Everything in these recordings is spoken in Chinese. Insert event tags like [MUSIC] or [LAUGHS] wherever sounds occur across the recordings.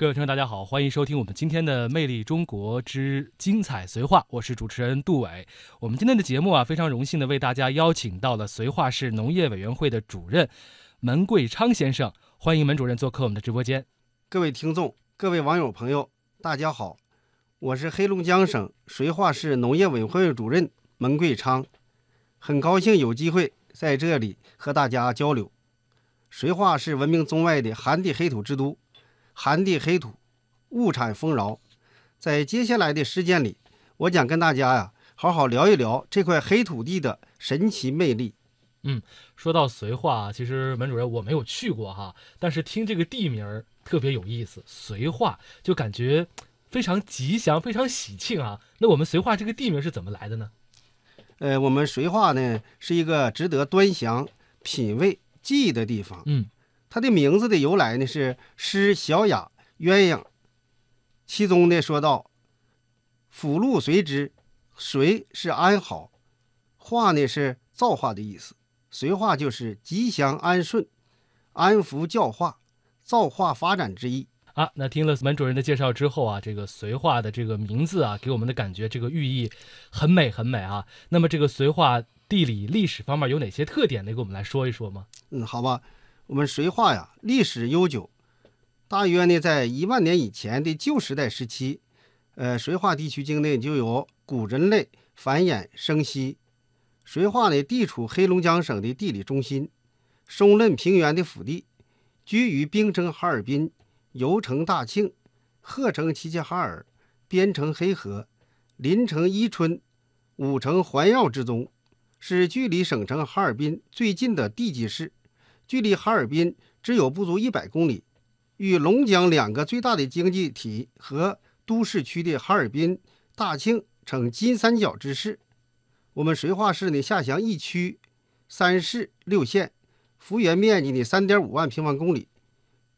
各位听众，大家好，欢迎收听我们今天的《魅力中国之精彩绥化》，我是主持人杜伟。我们今天的节目啊，非常荣幸的为大家邀请到了绥化市农业委员会的主任门贵昌先生，欢迎门主任做客我们的直播间。各位听众、各位网友朋友，大家好，我是黑龙江省绥化市农业委员会主任门贵昌，很高兴有机会在这里和大家交流。绥化是闻名中外的寒地黑土之都。寒地黑土，物产丰饶。在接下来的时间里，我想跟大家呀好好聊一聊这块黑土地的神奇魅力。嗯，说到绥化，其实门主任我没有去过哈，但是听这个地名特别有意思，绥化就感觉非常吉祥、非常喜庆啊。那我们绥化这个地名是怎么来的呢？呃，我们绥化呢是一个值得端详、品味、记忆的地方。嗯。它的名字的由来呢是诗小雅鸳鸯，其中呢说到：“福禄随之，随是安好，化呢是造化的意思，随化就是吉祥安顺、安福教化、造化发展之意。”啊，那听了门主任的介绍之后啊，这个绥化的这个名字啊，给我们的感觉这个寓意很美很美啊。那么这个绥化地理历史方面有哪些特点？能给我们来说一说吗？嗯，好吧。我们绥化呀，历史悠久，大约呢在一万年以前的旧时代时期，呃，绥化地区境内就有古人类繁衍生息。绥化呢地处黑龙江省的地理中心，松嫩平原的腹地，居于冰城哈尔滨、油城大庆、鹤城齐齐哈尔、边城黑河、临城伊春、五城环绕之中，是距离省城哈尔滨最近的地级市。距离哈尔滨只有不足一百公里，与龙江两个最大的经济体和都市区的哈尔滨、大庆呈金三角之势。我们绥化市呢，下辖一区、三市、六县，幅员面积呢三点五万平方公里，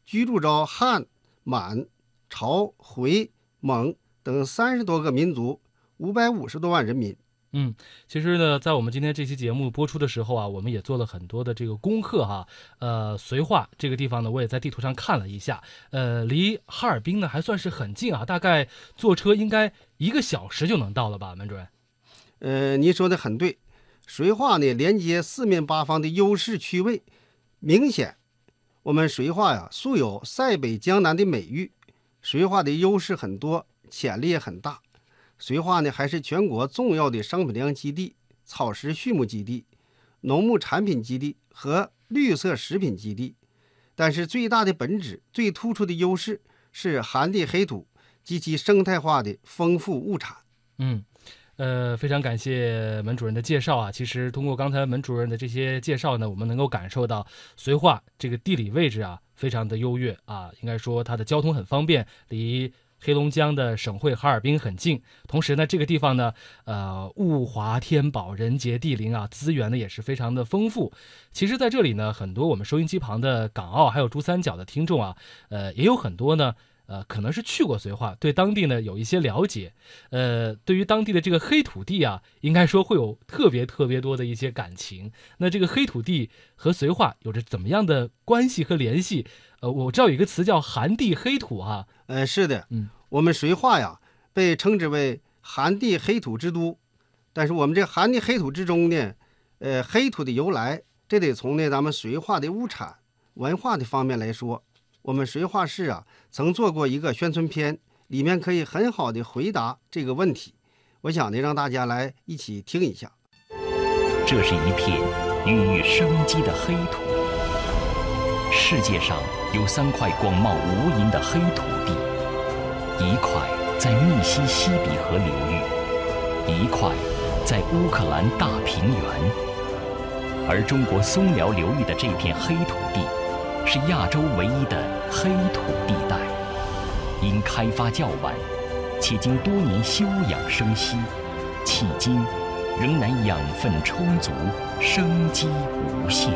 居住着汉、满、朝、回、蒙等三十多个民族，五百五十多万人民。嗯，其实呢，在我们今天这期节目播出的时候啊，我们也做了很多的这个功课哈。呃，绥化这个地方呢，我也在地图上看了一下，呃，离哈尔滨呢还算是很近啊，大概坐车应该一个小时就能到了吧，门主任？呃，您说的很对，绥化呢连接四面八方的优势区位明显。我们绥化呀，素有“塞北江南”的美誉，绥化的优势很多，潜力也很大。绥化呢，还是全国重要的商品粮基地、草食畜牧基地、农牧产品基地和绿色食品基地。但是最大的本质、最突出的优势是寒地黑土及其生态化的丰富物产。嗯，呃，非常感谢门主任的介绍啊。其实通过刚才门主任的这些介绍呢，我们能够感受到绥化这个地理位置啊，非常的优越啊。应该说它的交通很方便，离。黑龙江的省会哈尔滨很近，同时呢，这个地方呢，呃，物华天宝，人杰地灵啊，资源呢也是非常的丰富。其实，在这里呢，很多我们收音机旁的港澳还有珠三角的听众啊，呃，也有很多呢，呃，可能是去过绥化，对当地呢有一些了解。呃，对于当地的这个黑土地啊，应该说会有特别特别多的一些感情。那这个黑土地和绥化有着怎么样的关系和联系？呃，我知道有一个词叫“寒地黑土”哈。呃，是的，嗯，我们绥化呀，被称之为寒地黑土之都。但是我们这寒地黑土之中呢，呃，黑土的由来，这得从呢咱们绥化的物产文化的方面来说。我们绥化市啊，曾做过一个宣传片，里面可以很好的回答这个问题。我想呢，让大家来一起听一下。这是一片孕育生机的黑土，世界上。有三块广袤无垠的黑土地，一块在密西西比河流域，一块在乌克兰大平原。而中国松辽流域的这片黑土地，是亚洲唯一的黑土地带。因开发较晚，且经多年休养生息，迄今仍然养分充足，生机无限。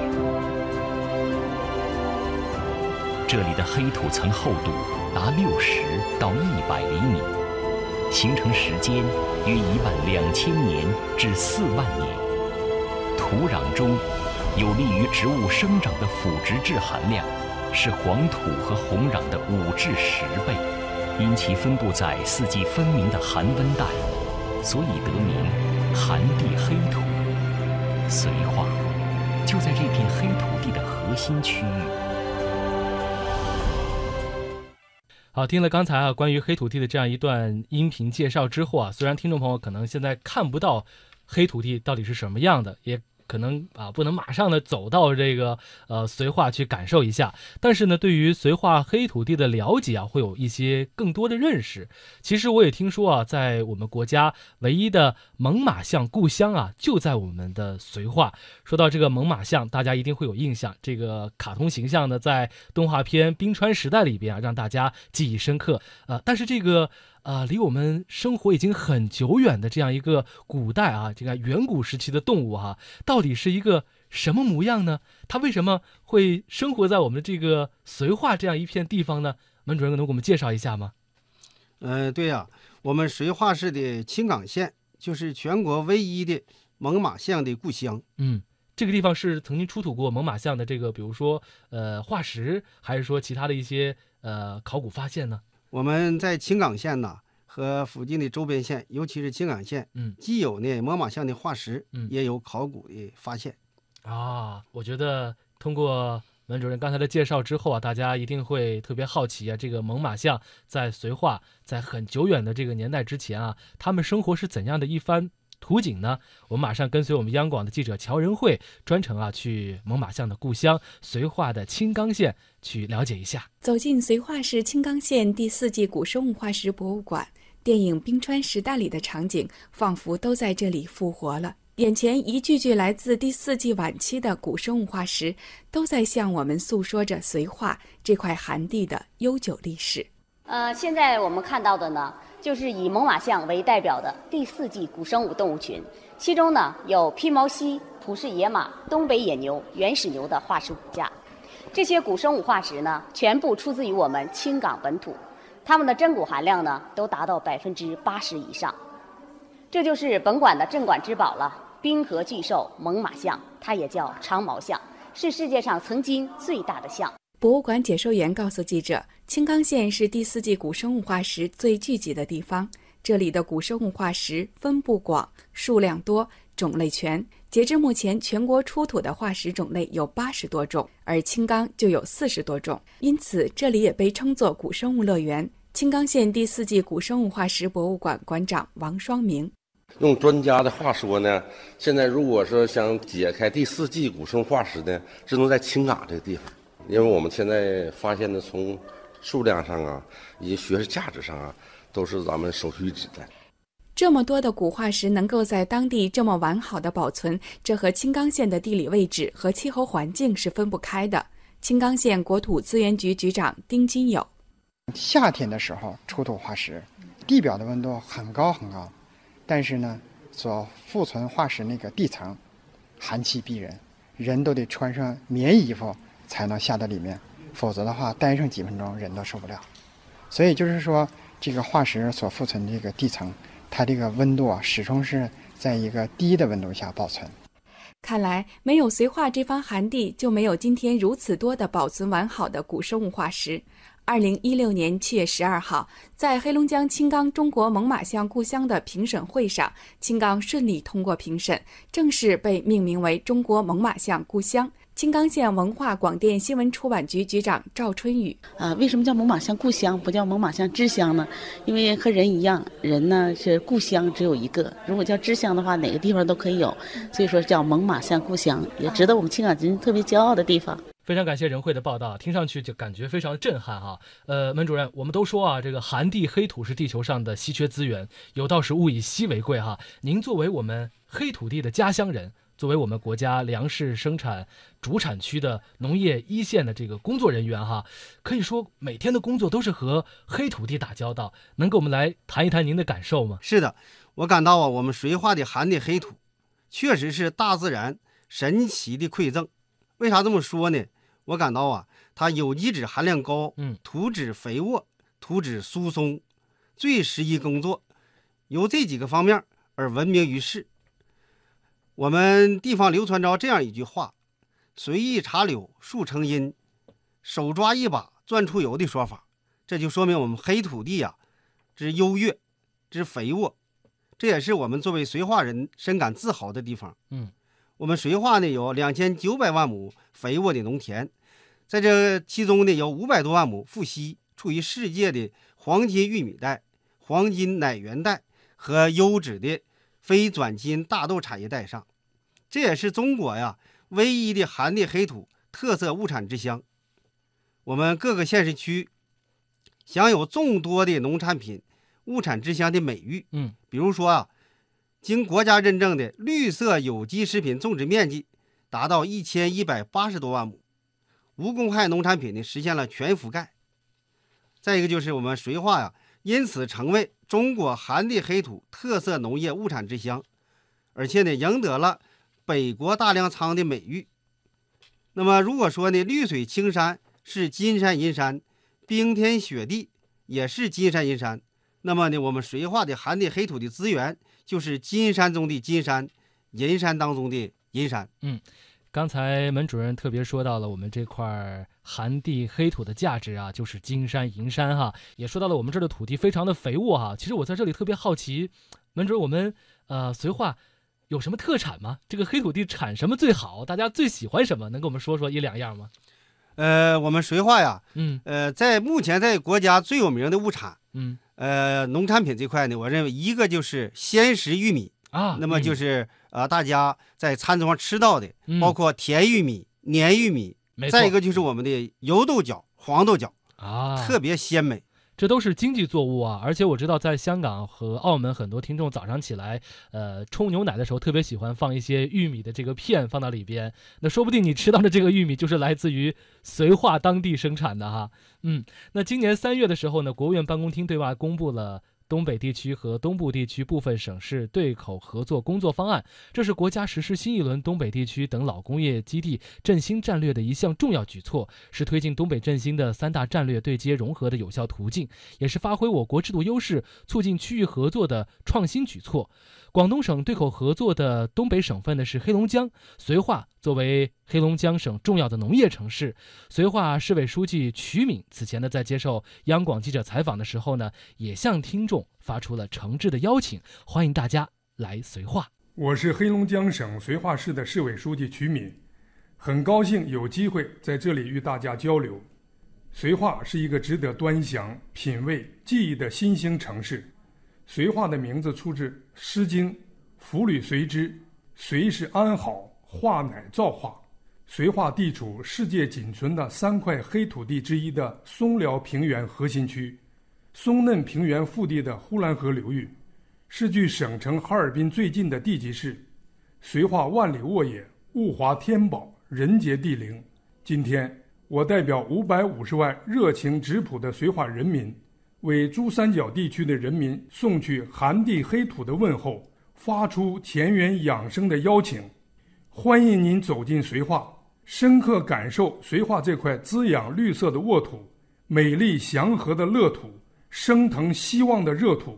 这里的黑土层厚度达六十到一百厘米，形成时间约一万两千年至四万年。土壤中有利于植物生长的腐殖质含量是黄土和红壤的五至十倍，因其分布在四季分明的寒温带，所以得名“寒地黑土”。绥化就在这片黑土地的核心区域。好，听了刚才啊关于黑土地的这样一段音频介绍之后啊，虽然听众朋友可能现在看不到黑土地到底是什么样的，也。可能啊，不能马上的走到这个呃绥化去感受一下，但是呢，对于绥化黑土地的了解啊，会有一些更多的认识。其实我也听说啊，在我们国家唯一的猛犸象故乡啊，就在我们的绥化。说到这个猛犸象，大家一定会有印象，这个卡通形象呢，在动画片《冰川时代》里边啊，让大家记忆深刻。呃，但是这个。啊，离我们生活已经很久远的这样一个古代啊，这个远古时期的动物哈，到底是一个什么模样呢？它为什么会生活在我们的这个绥化这样一片地方呢？门主任能给我们介绍一下吗？嗯，对呀，我们绥化市的青冈县就是全国唯一的猛犸象的故乡。嗯，这个地方是曾经出土过猛犸象的这个，比如说呃化石，还是说其他的一些呃考古发现呢？我们在青冈县呐和附近的周边县，尤其是青冈县，嗯，既有呢猛犸象的化石，嗯，也有考古的发现。啊，我觉得通过文主任刚才的介绍之后啊，大家一定会特别好奇啊，这个猛犸象在绥化，在很久远的这个年代之前啊，他们生活是怎样的一番？图景呢？我们马上跟随我们央广的记者乔仁慧，专程啊去猛犸象的故乡绥化的青冈县去了解一下。走进绥化市青冈县第四纪古生物化石博物馆，电影《冰川时代》里的场景仿佛都在这里复活了。眼前一具具来自第四纪晚期的古生物化石，都在向我们诉说着绥化这块寒地的悠久历史。呃，现在我们看到的呢。就是以猛犸象为代表的第四纪古生物动物群，其中呢有披毛犀、普氏野马、东北野牛、原始牛的化石骨架。这些古生物化石呢，全部出自于我们青冈本土，它们的真骨含量呢都达到百分之八十以上。这就是本馆的镇馆之宝了——冰河巨兽猛犸象，它也叫长毛象，是世界上曾经最大的象。博物馆解说员告诉记者，青冈县是第四纪古生物化石最聚集的地方。这里的古生物化石分布广、数量多、种类全。截至目前，全国出土的化石种类有八十多种，而青冈就有四十多种。因此，这里也被称作古生物乐园。青冈县第四纪古生物化石博物馆馆长王双明用专家的话说呢，现在如果说想解开第四纪古生物化石呢，只能在青冈这个地方。因为我们现在发现的，从数量上啊，以及学术价值上啊，都是咱们首屈一指的。这么多的古化石能够在当地这么完好的保存，这和青冈县的地理位置和气候环境是分不开的。青冈县国土资源局局长丁金友：夏天的时候出土化石，地表的温度很高很高，但是呢，所富存化石那个地层寒气逼人，人都得穿上棉衣服。才能下到里面，否则的话待上几分钟人都受不了。所以就是说，这个化石所附存的这个地层，它这个温度啊，始终是在一个低的温度下保存。看来，没有绥化这方寒地，就没有今天如此多的保存完好的古生物化石。二零一六年七月十二号，在黑龙江青冈中国猛犸象故乡的评审会上，青冈顺利通过评审，正式被命名为中国猛犸象故乡。青冈县文化广电新闻出版局局长赵春雨啊，为什么叫猛犸象故乡，不叫猛犸象之乡呢？因为和人一样，人呢是故乡只有一个，如果叫之乡的话，哪个地方都可以有，所以说叫猛犸象故乡，也值得我们青冈人特别骄傲的地方。非常感谢任慧的报道，听上去就感觉非常震撼哈。呃，门主任，我们都说啊，这个寒地黑土是地球上的稀缺资源，有道是物以稀为贵哈。您作为我们黑土地的家乡人。作为我们国家粮食生产主产区的农业一线的这个工作人员哈，可以说每天的工作都是和黑土地打交道。能给我们来谈一谈您的感受吗？是的，我感到啊，我们绥化的寒地黑土，确实是大自然神奇的馈赠。为啥这么说呢？我感到啊，它有机质含量高，嗯，土质肥沃，土质疏松，最适宜工作，由这几个方面而闻名于世。我们地方流传着这样一句话：“随意插柳树成荫，手抓一把钻出油”的说法，这就说明我们黑土地呀之优越、之肥沃，这也是我们作为绥化人深感自豪的地方。嗯，我们绥化呢有两千九百万亩肥沃的农田，在这其中呢有五百多万亩富硒，处于世界的黄金玉米带、黄金奶源带和优质的非转基因大豆产业带上，这也是中国呀唯一的寒地黑土特色物产之乡。我们各个县市区享有众多的农产品物产之乡的美誉。嗯，比如说啊，经国家认证的绿色有机食品种植面积达到一千一百八十多万亩，无公害农产品呢实现了全覆盖。再一个就是我们绥化呀，因此成为中国寒地黑土特色农业物产之乡，而且呢赢得了北国大粮仓的美誉。那么如果说呢绿水青山是金山银山，冰天雪地也是金山银山，那么呢我们绥化的寒地黑土的资源就是金山中的金山，银山当中的银山。嗯刚才门主任特别说到了我们这块寒地黑土的价值啊，就是金山银山哈，也说到了我们这儿的土地非常的肥沃哈。其实我在这里特别好奇，门主任，我们呃绥化有什么特产吗？这个黑土地产什么最好？大家最喜欢什么？能给我们说说一两样吗？呃，我们绥化呀，嗯呃，在目前在国家最有名的物产，嗯呃，农产品这块呢，我认为一个就是鲜食玉米，啊，那么就玉米是呃大家在餐桌上吃到的，嗯包括甜玉米、黏玉米，再一个就是我们的油豆角、黄豆角，啊，特别鲜美。这都是经济作物啊，而且我知道在香港和澳门，很多听众早上起来，呃，冲牛奶的时候特别喜欢放一些玉米的这个片放到里边。那说不定你吃到的这个玉米就是来自于绥化当地生产的哈。嗯，那今年三月的时候呢，国务院办公厅对外公布了。东北地区和东部地区部分省市对口合作工作方案，这是国家实施新一轮东北地区等老工业基地振兴战略的一项重要举措，是推进东北振兴的三大战略对接融合的有效途径。也是发挥我国制度优势、促进区域合作的创新举措。广东省对口合作的东北省份呢是黑龙江，绥化作为黑龙江省重要的农业城市，绥化市委书记瞿敏此前呢在接受央广记者采访的时候呢，也向听众发出了诚挚的邀请，欢迎大家来绥化。我是黑龙江省绥化市的市委书记曲敏，很高兴有机会在这里与大家交流。绥化是一个值得端详、品味、记忆的新兴城市。绥化的名字出自《诗经》：“夫履随之。”绥是安好，化乃造化。绥化地处世界仅存的三块黑土地之一的松辽平原核心区，松嫩平原腹地的呼兰河流域，是距省城哈尔滨最近的地级市。绥化万里沃野，物华天宝，人杰地灵。今天，我代表五百五十万热情质朴的绥化人民，为珠三角地区的人民送去寒地黑土的问候，发出田园养生的邀请。欢迎您走进绥化，深刻感受绥化这块滋养绿色的沃土、美丽祥和的乐土、升腾希望的热土，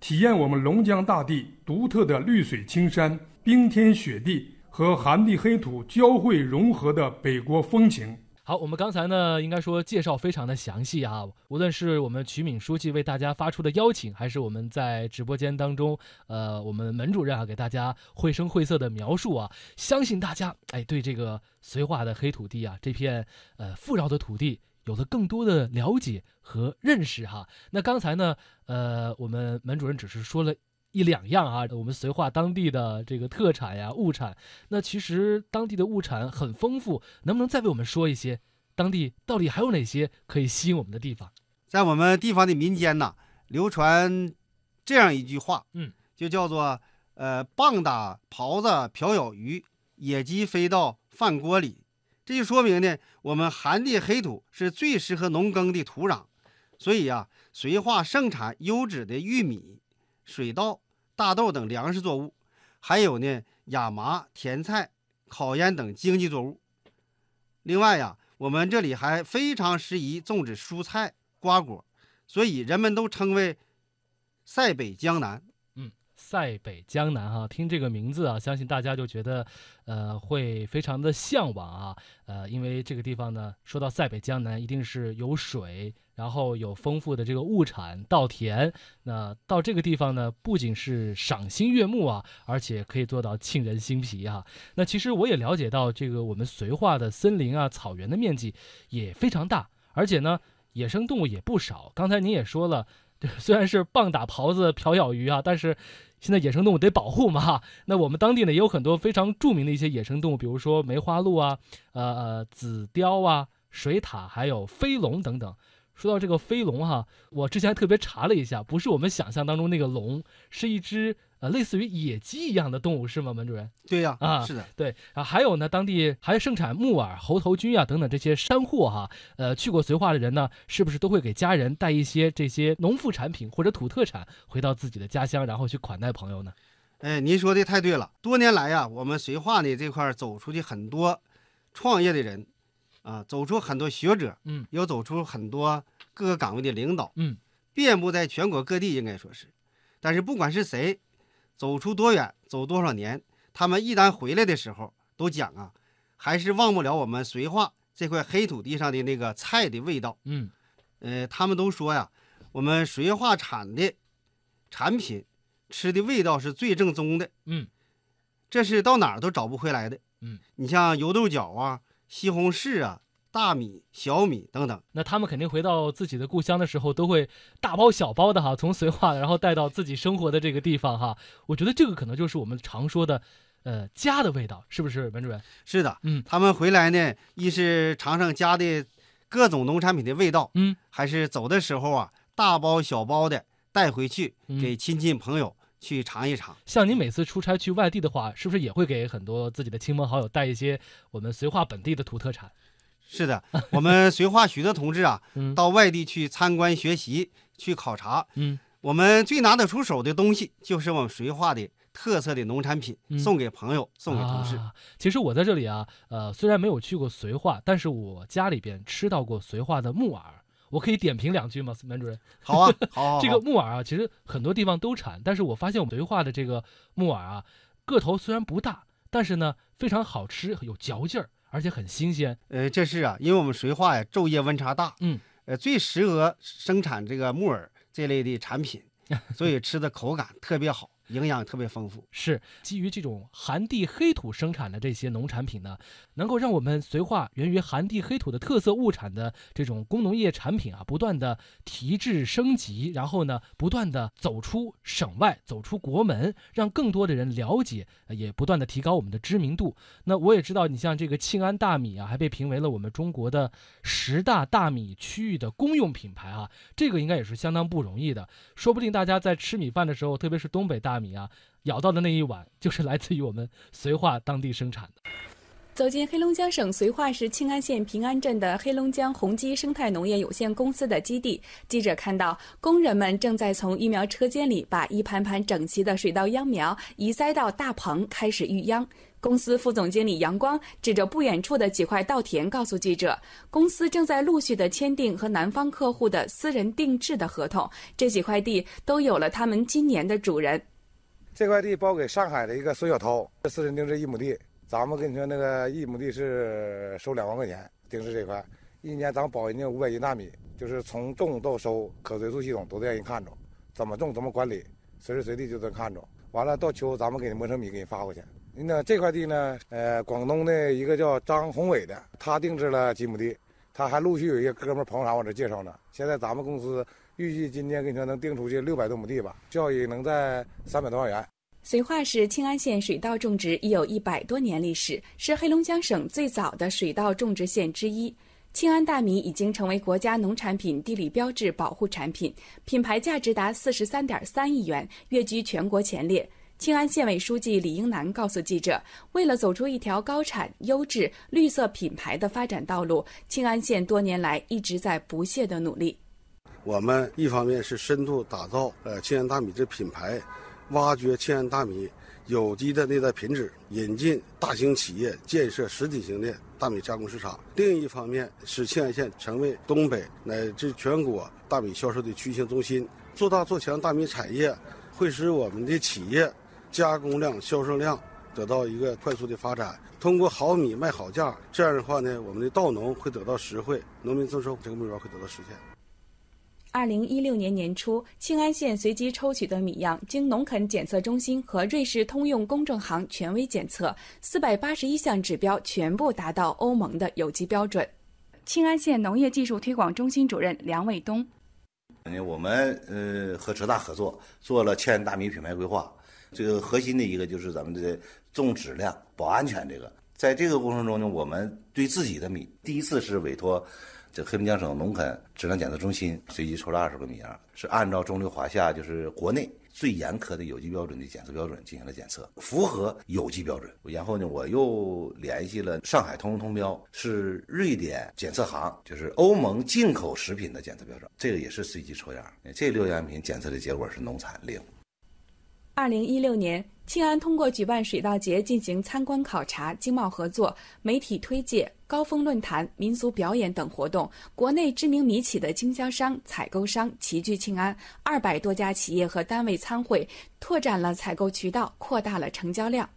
体验我们龙江大地独特的绿水青山、冰天雪地和寒地黑土交汇融合的北国风情。好，我们刚才呢，应该说介绍非常的详细啊。无论是我们瞿敏书记为大家发出的邀请，还是我们在直播间当中，呃，我们门主任啊给大家绘声绘色的描述啊，相信大家哎对这个绥化的黑土地啊这片呃富饶的土地有了更多的了解和认识哈。那刚才呢，呃，我们门主任只是说了。一两样啊，我们绥化当地的这个特产呀、物产，那其实当地的物产很丰富，能不能再为我们说一些？当地到底还有哪些可以吸引我们的地方？在我们地方的民间呐，流传这样一句话，嗯，就叫做“呃，棒打狍子瓢舀鱼，野鸡飞到饭锅里”。这就说明呢，我们寒地黑土是最适合农耕的土壤，所以呀、绥化盛产优质的玉米、水稻、大豆等粮食作物，还有呢亚麻、甜菜、烤烟等经济作物。另外呀，我们这里还非常适宜种植蔬菜、瓜果，所以人们都称为“塞北江南”。塞北江南哈，听这个名字啊，相信大家就觉得，呃，会非常的向往啊，呃，因为这个地方呢，说到塞北江南，一定是有水，然后有丰富的这个物产稻田，那到这个地方呢，不仅是赏心悦目啊，而且可以做到沁人心脾哈。那其实我也了解到，这个我们绥化的森林啊、草原的面积也非常大，而且呢，野生动物也不少。刚才您也说了。[LAUGHS] 虽然是棒打狍子瓢舀鱼啊，但是现在野生动物得保护嘛哈。[LAUGHS] 那我们当地呢也有很多非常著名的一些野生动物，比如说梅花鹿啊、呃呃紫貂啊、水獭，还有飞龙等等。说到这个飞龙哈，我之前特别查了一下，不是我们想象当中那个龙，是一只。呃，类似于野鸡一样的动物是吗，门主任？对呀，啊，是的，对啊，还有呢，当地还盛产木耳、猴头菌啊等等这些山货哈。呃，去过绥化的人呢，是不是都会给家人带一些这些农副产品或者土特产回到自己的家乡，然后去款待朋友呢？哎，您说的太对了。多年来呀，我们绥化呢这块走出去很多创业的人，啊，走出很多学者，嗯，又走出很多各个岗位的领导，嗯，遍布在全国各地，应该说是。但是不管是谁。走出多远，走多少年，他们一旦回来的时候，都讲啊，还是忘不了我们绥化这块黑土地上的那个菜的味道。嗯，呃，他们都说呀，我们绥化产的产品，吃的味道是最正宗的。嗯，这是到哪儿都找不回来的。嗯，你像油豆角啊，西红柿啊。大米、小米等等，那他们肯定回到自己的故乡的时候，都会大包小包的哈，从绥化然后带到自己生活的这个地方哈。我觉得这个可能就是我们常说的，呃，家的味道，是不是，文主任？是的，嗯，他们回来呢，一是尝尝家的各种农产品的味道，嗯，还是走的时候啊，大包小包的带回去给亲戚朋友去尝一尝。像您每次出差去外地的话，是不是也会给很多自己的亲朋好友带一些我们绥化本地的土特产？是的，我们 [LAUGHS] 绥化许多同志啊，到外地去参观学习、去考察。嗯，我们最拿得出手的东西，就是我们绥化的特色的农产品，送给朋友，送给同事。其实我在这里啊，呃，虽然没有去过绥化，但是我家里边吃到过绥化的木耳，我可以点评两句吗，门主任？好啊，好。[LAUGHS] 这个木耳啊，其实很多地方都产，但是我发现我们绥化的这个木耳啊，个头虽然不大，但是呢，非常好吃，有嚼劲儿。而且很新鲜，呃，这是啊，因为我们绥化呀，昼夜温差大，嗯，呃，最适合生产这个木耳这类的产品，[LAUGHS] 所以吃的口感特别好。营养特别丰富，是基于这种寒地黑土生产的这些农产品呢，能够让我们绥化源于寒地黑土的特色物产的这种工农业产品啊，不断的提质升级，然后呢，不断的走出省外，走出国门，让更多的人了解，也不断的提高我们的知名度。那我也知道，你像这个庆安大米啊，还被评为了我们中国的十大大米区域的公用品牌啊，这个应该也是相当不容易的。说不定大家在吃米饭的时候，特别是东北大。大米啊，咬到的那一碗就是来自于我们绥化当地生产的。走进黑龙江省绥化市庆安县平安镇的黑龙江宏基生态农业有限公司的基地，记者看到工人们正在从育苗车间里把一盘盘整齐的水稻秧苗移栽到大棚，开始育秧。公司副总经理杨光指着不远处的几块稻田，告诉记者，公司正在陆续的签订和南方客户的私人定制的合同，这几块地都有了他们今年的主人。这块地包给上海的一个孙小涛，私人定制一亩地。咱们跟你说，那个一亩地是收两万块钱，定制这块，一年咱保人家五百斤大米，就是从种到收，可追溯系统都得让人看着，怎么种怎么管理，随时随地就能看着。完了到秋，咱们给磨成米，给你发过去。那这块地呢，呃，广东的一个叫张宏伟的，他定制了几亩地，他还陆续有一些哥们朋友啥往这介绍呢。现在咱们公司。预计今天跟你说能定出去六百多亩地吧，效益能在三百多万元。绥化市庆安县水稻种植已有一百多年历史，是黑龙江省最早的水稻种植县之一。庆安大米已经成为国家农产品地理标志保护产品，品牌价值达四十三点三亿元，跃居全国前列。庆安县委书记李英南告诉记者，为了走出一条高产、优质、绿色品牌的发展道路，庆安县多年来一直在不懈的努力。我们一方面是深度打造呃庆安大米这品牌，挖掘庆安大米有机的内在品质，引进大型企业，建设实体型的大米加工市场；另一方面，使庆安县成为东北乃至全国大米销售的区域性中心，做大做强大米产业，会使我们的企业加工量、销售量得到一个快速的发展。通过好米卖好价，这样的话呢，我们的稻农会得到实惠，农民增收这个目标会得到实现。二零一六年年初，庆安县随机抽取的米样经农垦检测中心和瑞士通用公证行权威检测，四百八十一项指标全部达到欧盟的有机标准。庆安县农业技术推广中心主任梁卫东：我们呃和浙大合作做了庆安大米品牌规划，这个核心的一个就是咱们的重质量、保安全这个。在这个过程中呢，我们对自己的米第一次是委托。这黑龙江省农垦质量检测中心随机抽了二十个米样，是按照中流华夏就是国内最严苛的有机标准的检测标准进行了检测，符合有机标准。然后呢，我又联系了上海通用通标，是瑞典检测行，就是欧盟进口食品的检测标准，这个也是随机抽样。这六样品检测的结果是农残零。二零一六年。庆安通过举办水稻节进行参观考察、经贸合作、媒体推介、高峰论坛、民俗表演等活动，国内知名米企的经销商、采购商齐聚庆安，二百多家企业和单位参会，拓展了采购渠道，扩大了成交量。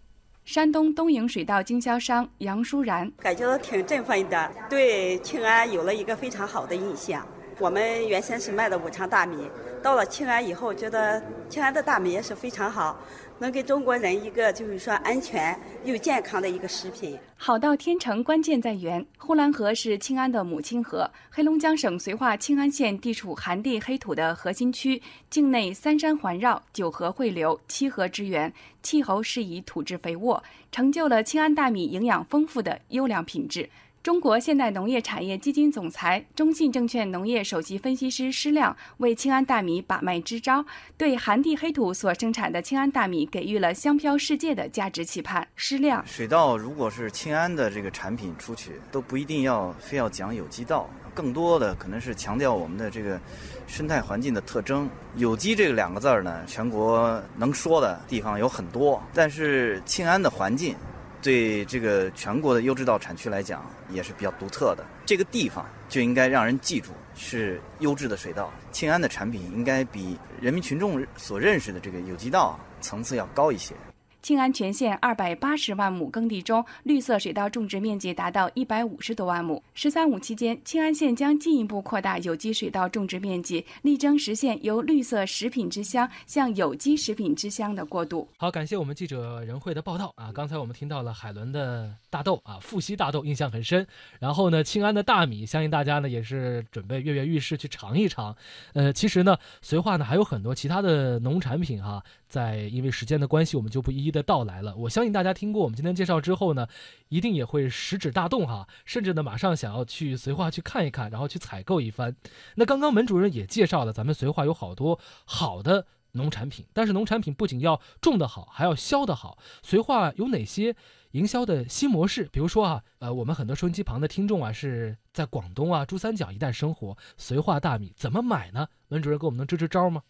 山东东营水稻经销商杨淑然感觉到挺振奋的，对庆安有了一个非常好的印象。我们原先是卖的五常大米，到了庆安以后，觉得庆安的大米也是非常好。能给中国人一个就是说安全又健康的一个食品。好到天成，关键在源。呼兰河是庆安的母亲河，黑龙江省绥化庆安县地处寒地黑土的核心区，境内三山环绕，九河汇流，七河之源，气候适宜，土质肥沃，成就了庆安大米营养丰富的优良品质。中国现代农业产业基金总裁、中信证券农业首席分析师施亮为庆安大米把脉支招，对寒地黑土所生产的庆安大米给予了香飘世界的价值期盼。施亮，水稻如果是庆安的这个产品出去，都不一定要非要讲有机稻，更多的可能是强调我们的这个生态环境的特征。有机这两个字儿呢，全国能说的地方有很多，但是庆安的环境。对这个全国的优质稻产区来讲，也是比较独特的。这个地方就应该让人记住是优质的水稻。庆安的产品应该比人民群众所认识的这个有机稻层次要高一些。庆安全县二百八十万亩耕地中，绿色水稻种植面积达到一百五十多万亩。“十三五”期间，庆安县将进一步扩大有机水稻种植面积，力争实现由绿色食品之乡向有机食品之乡的过渡。好，感谢我们记者任慧的报道啊！刚才我们听到了海伦的大豆啊，富硒大豆印象很深。然后呢，庆安的大米，相信大家呢也是准备跃跃欲试去尝一尝。呃，其实呢，绥化呢还有很多其他的农产品哈。在因为时间的关系，我们就不一一的到来了。我相信大家听过我们今天介绍之后呢，一定也会食指大动哈，甚至呢马上想要去绥化去看一看，然后去采购一番。那刚刚门主任也介绍了，咱们绥化有好多好的农产品，但是农产品不仅要种得好，还要销得好。绥化有哪些营销的新模式？比如说啊，呃，我们很多收音机旁的听众啊是在广东啊珠三角一带生活，绥化大米怎么买呢？门主任给我们能支支招吗？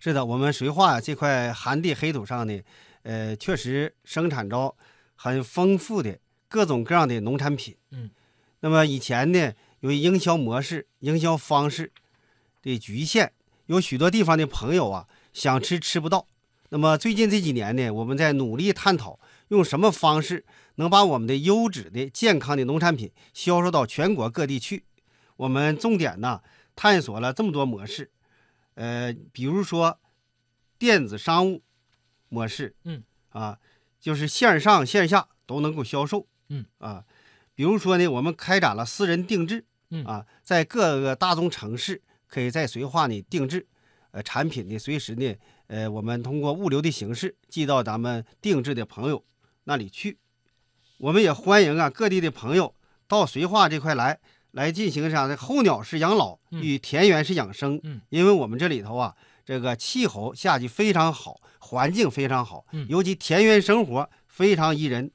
是的，我们绥化这块寒地黑土上呢，呃，确实生产着很丰富的各种各样的农产品。嗯，那么以前呢，由于营销模式、营销方式的局限，有许多地方的朋友啊想吃吃不到。那么最近这几年呢，我们在努力探讨用什么方式能把我们的优质的、健康的农产品销售到全国各地去。我们重点呢探索了这么多模式。呃，比如说电子商务模式，嗯，啊，就是线上线下都能够销售，嗯，啊，比如说呢，我们开展了私人定制，嗯，啊，在各个大中城市可以在绥化呢定制，呃，产品呢随时呢，呃，我们通过物流的形式寄到咱们定制的朋友那里去。我们也欢迎啊各地的朋友到绥化这块来。来进行啥的候鸟式养老与田园式养生，嗯，因为我们这里头啊，这个气候夏季非常好，环境非常好，嗯，尤其田园生活非常宜人，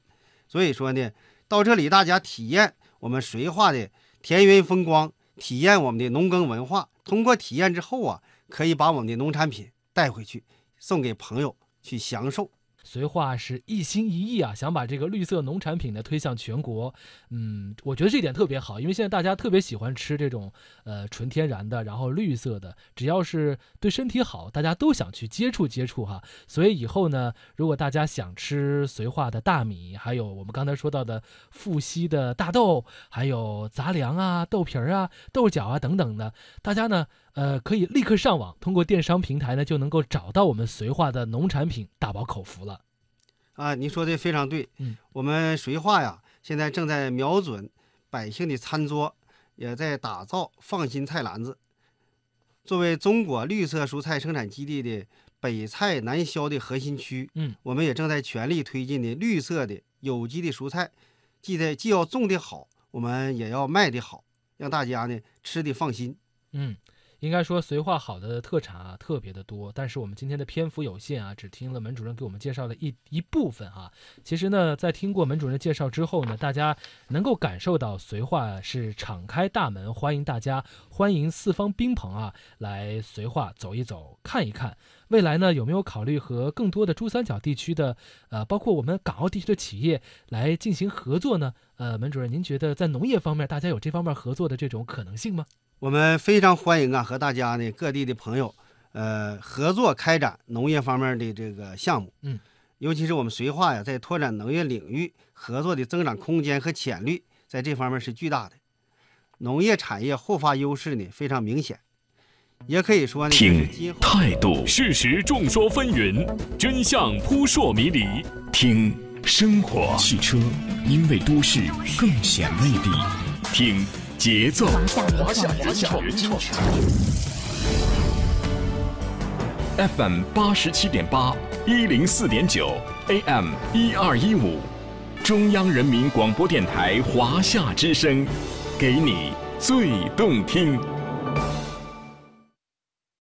所以说呢，到这里大家体验我们绥化的田园风光，体验我们的农耕文化，通过体验之后啊，可以把我们的农产品带回去，送给朋友去享受。绥化是一心一意啊，想把这个绿色农产品呢推向全国。嗯，我觉得这点特别好，因为现在大家特别喜欢吃这种呃纯天然的，然后绿色的，只要是对身体好，大家都想去接触接触哈。所以以后呢，如果大家想吃绥化的大米，还有我们刚才说到的富硒的大豆，还有杂粮啊、豆皮儿啊、豆角啊等等的，大家呢呃可以立刻上网，通过电商平台呢就能够找到我们绥化的农产品，大饱口福了。啊，您说的非常对。嗯，我们绥化呀，现在正在瞄准百姓的餐桌，也在打造放心菜篮子。作为中国绿色蔬菜生产基地的北菜南销的核心区，嗯，我们也正在全力推进的绿色的有机的蔬菜，既在既要种的好，我们也要卖的好，让大家呢吃的放心。嗯。应该说，绥化好的特产啊，特别的多。但是我们今天的篇幅有限啊，只听了门主任给我们介绍了一一部分啊。其实呢，在听过门主任介绍之后呢，大家能够感受到绥化是敞开大门，欢迎大家，欢迎四方宾朋啊来绥化走一走，看一看。未来呢，有没有考虑和更多的珠三角地区的，呃，包括我们港澳地区的企业来进行合作呢？呃，门主任，您觉得在农业方面，大家有这方面合作的这种可能性吗？我们非常欢迎啊，和大家呢各地的朋友，呃，合作开展农业方面的这个项目。嗯，尤其是我们绥化呀，在拓展农业领域合作的增长空间和潜力，在这方面是巨大的。农业产业后发优势呢非常明显，也可以说呢，听态度，事实众说纷纭，真相扑朔迷离。听生活，汽车因为都市更显魅力。听。节奏，华夏华夏人潮，FM 八十七点八，一零四点九，AM 一二一五，中央人民广播电台华夏之声，给你最动听。